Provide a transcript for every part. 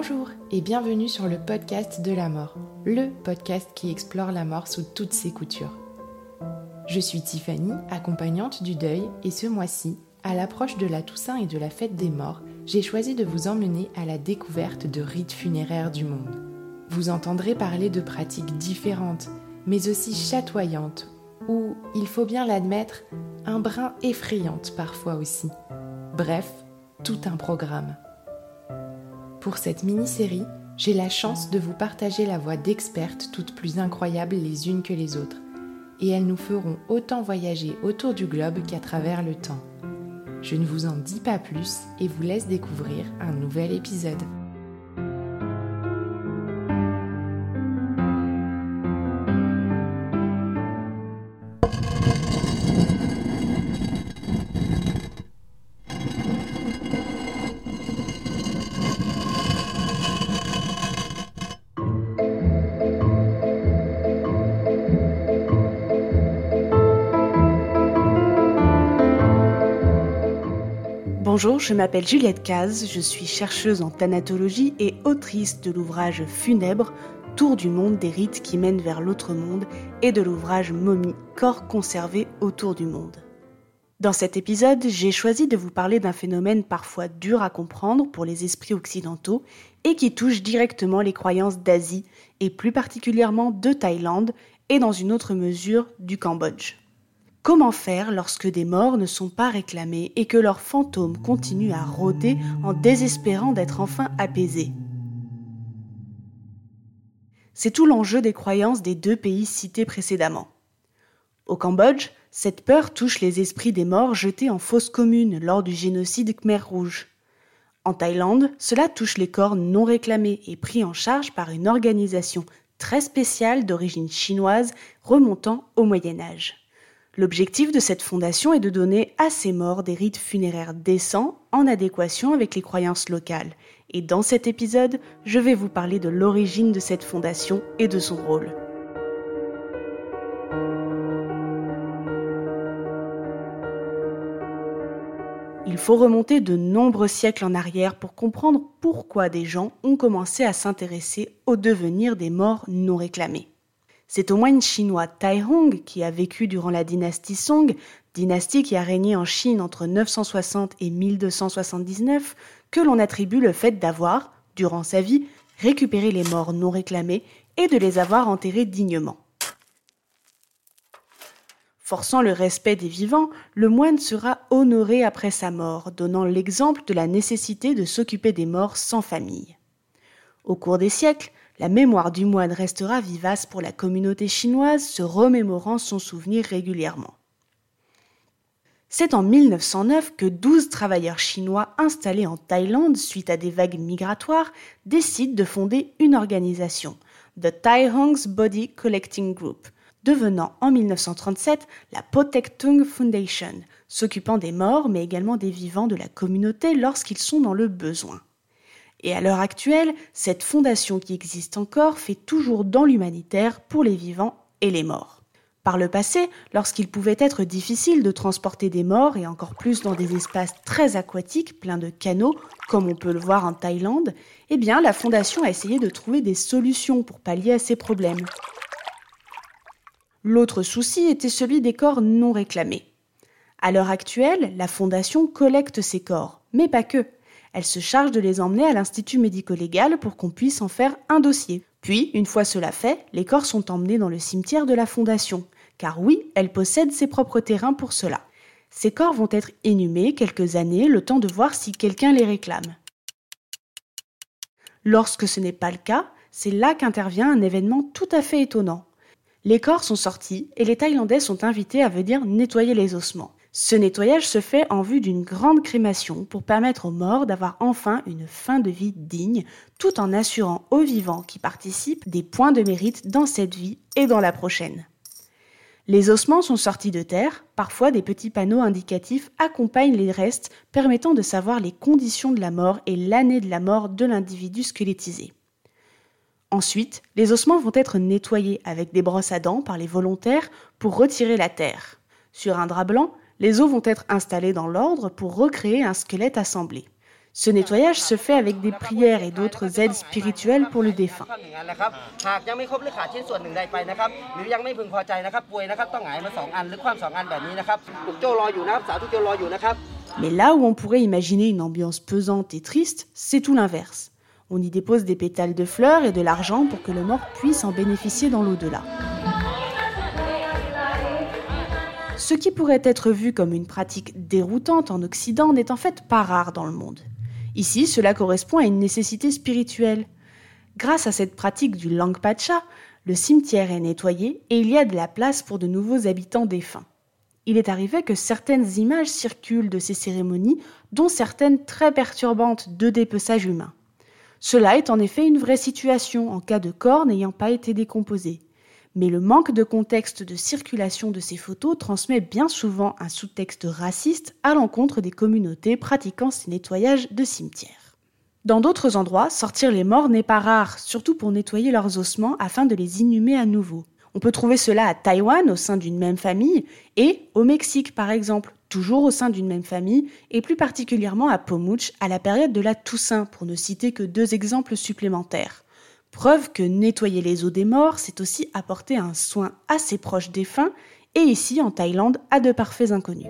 Bonjour et bienvenue sur le podcast de la mort, le podcast qui explore la mort sous toutes ses coutures. Je suis Tiffany, accompagnante du deuil, et ce mois-ci, à l'approche de la Toussaint et de la fête des morts, j'ai choisi de vous emmener à la découverte de rites funéraires du monde. Vous entendrez parler de pratiques différentes, mais aussi chatoyantes, ou, il faut bien l'admettre, un brin effrayantes parfois aussi. Bref, tout un programme. Pour cette mini-série, j'ai la chance de vous partager la voix d'expertes toutes plus incroyables les unes que les autres, et elles nous feront autant voyager autour du globe qu'à travers le temps. Je ne vous en dis pas plus et vous laisse découvrir un nouvel épisode. Bonjour, je m'appelle Juliette Caz, je suis chercheuse en thanatologie et autrice de l'ouvrage Funèbre, Tour du monde des rites qui mènent vers l'autre monde et de l'ouvrage Momie, corps conservé autour du monde. Dans cet épisode, j'ai choisi de vous parler d'un phénomène parfois dur à comprendre pour les esprits occidentaux et qui touche directement les croyances d'Asie et plus particulièrement de Thaïlande et dans une autre mesure du Cambodge. Comment faire lorsque des morts ne sont pas réclamés et que leurs fantômes continuent à rôder en désespérant d'être enfin apaisés? C'est tout l'enjeu des croyances des deux pays cités précédemment. Au Cambodge, cette peur touche les esprits des morts jetés en fosse commune lors du génocide Khmer Rouge. En Thaïlande, cela touche les corps non réclamés et pris en charge par une organisation très spéciale d'origine chinoise remontant au Moyen Âge. L'objectif de cette fondation est de donner à ces morts des rites funéraires décents en adéquation avec les croyances locales. Et dans cet épisode, je vais vous parler de l'origine de cette fondation et de son rôle. Il faut remonter de nombreux siècles en arrière pour comprendre pourquoi des gens ont commencé à s'intéresser au devenir des morts non réclamés. C'est au moine chinois Tai Hong qui a vécu durant la dynastie Song, dynastie qui a régné en Chine entre 960 et 1279, que l'on attribue le fait d'avoir, durant sa vie, récupéré les morts non réclamés et de les avoir enterrés dignement. Forçant le respect des vivants, le moine sera honoré après sa mort, donnant l'exemple de la nécessité de s'occuper des morts sans famille. Au cours des siècles, la mémoire du moine restera vivace pour la communauté chinoise, se remémorant son souvenir régulièrement. C'est en 1909 que 12 travailleurs chinois installés en Thaïlande suite à des vagues migratoires décident de fonder une organisation, The Thai Hong's Body Collecting Group, devenant en 1937 la Potek Tung Foundation, s'occupant des morts mais également des vivants de la communauté lorsqu'ils sont dans le besoin. Et à l'heure actuelle, cette fondation qui existe encore fait toujours dans l'humanitaire pour les vivants et les morts. Par le passé, lorsqu'il pouvait être difficile de transporter des morts, et encore plus dans des espaces très aquatiques, pleins de canaux, comme on peut le voir en Thaïlande, eh bien la fondation a essayé de trouver des solutions pour pallier à ces problèmes. L'autre souci était celui des corps non réclamés. À l'heure actuelle, la fondation collecte ces corps, mais pas que Elle se charge de les emmener à l'Institut médico-légal pour qu'on puisse en faire un dossier. Puis, une fois cela fait, les corps sont emmenés dans le cimetière de la Fondation, car oui, elle possède ses propres terrains pour cela. Ces corps vont être inhumés quelques années, le temps de voir si quelqu'un les réclame. Lorsque ce n'est pas le cas, c'est là qu'intervient un événement tout à fait étonnant. Les corps sont sortis et les Thaïlandais sont invités à venir nettoyer les ossements. Ce nettoyage se fait en vue d'une grande crémation pour permettre aux morts d'avoir enfin une fin de vie digne, tout en assurant aux vivants qui participent des points de mérite dans cette vie et dans la prochaine. Les ossements sont sortis de terre, parfois des petits panneaux indicatifs accompagnent les restes permettant de savoir les conditions de la mort et l'année de la mort de l'individu squelettisé. Ensuite, les ossements vont être nettoyés avec des brosses à dents par les volontaires pour retirer la terre. Sur un drap blanc, les os vont être installés dans l'ordre pour recréer un squelette assemblé. Ce nettoyage se fait avec des prières et d'autres aides spirituelles pour le défunt. Mais là où on pourrait imaginer une ambiance pesante et triste, c'est tout l'inverse. On y dépose des pétales de fleurs et de l'argent pour que le mort puisse en bénéficier dans l'au-delà. Ce qui pourrait être vu comme une pratique déroutante en Occident n'est en fait pas rare dans le monde. Ici, cela correspond à une nécessité spirituelle. Grâce à cette pratique du Langpacha, le cimetière est nettoyé et il y a de la place pour de nouveaux habitants défunts. Il est arrivé que certaines images circulent de ces cérémonies, dont certaines très perturbantes de dépeçage humain. Cela est en effet une vraie situation en cas de corps n'ayant pas été décomposé mais le manque de contexte de circulation de ces photos transmet bien souvent un sous-texte raciste à l'encontre des communautés pratiquant ces nettoyages de cimetières. Dans d'autres endroits, sortir les morts n'est pas rare, surtout pour nettoyer leurs ossements afin de les inhumer à nouveau. On peut trouver cela à Taïwan au sein d'une même famille et au Mexique par exemple, toujours au sein d'une même famille et plus particulièrement à Pomuch à la période de la Toussaint pour ne citer que deux exemples supplémentaires. Preuve que nettoyer les os des morts, c'est aussi apporter un soin assez proche des fins, et ici en Thaïlande à de parfaits inconnus.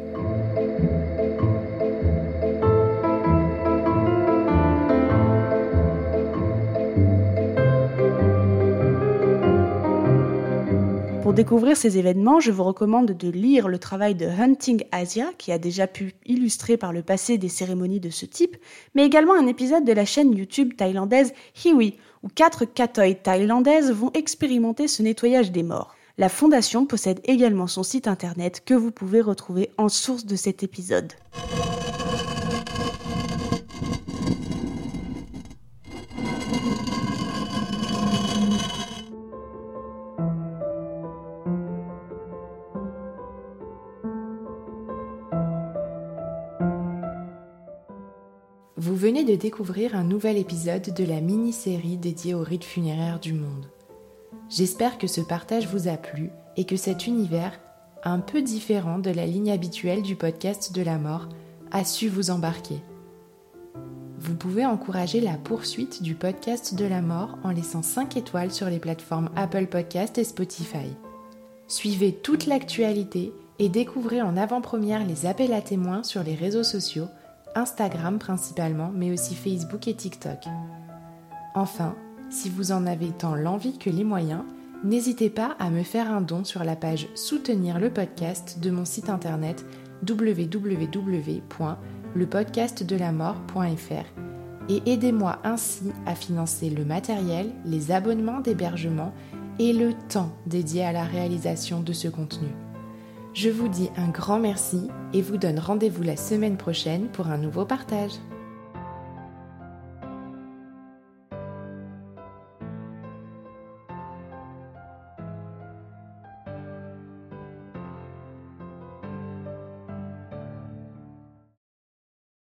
Découvrir ces événements, je vous recommande de lire le travail de Hunting Asia, qui a déjà pu illustrer par le passé des cérémonies de ce type, mais également un épisode de la chaîne YouTube thaïlandaise Hiwi, où quatre katoïs thaïlandaises vont expérimenter ce nettoyage des morts. La fondation possède également son site internet que vous pouvez retrouver en source de cet épisode. De découvrir un nouvel épisode de la mini-série dédiée aux rites funéraires du monde. J'espère que ce partage vous a plu et que cet univers, un peu différent de la ligne habituelle du podcast de la mort, a su vous embarquer. Vous pouvez encourager la poursuite du podcast de la mort en laissant 5 étoiles sur les plateformes Apple Podcast et Spotify. Suivez toute l'actualité et découvrez en avant-première les appels à témoins sur les réseaux sociaux Instagram principalement, mais aussi Facebook et TikTok. Enfin, si vous en avez tant l'envie que les moyens, n'hésitez pas à me faire un don sur la page Soutenir le podcast de mon site internet www.lepodcastdelamort.fr et aidez-moi ainsi à financer le matériel, les abonnements d'hébergement et le temps dédié à la réalisation de ce contenu. Je vous dis un grand merci et vous donne rendez-vous la semaine prochaine pour un nouveau partage.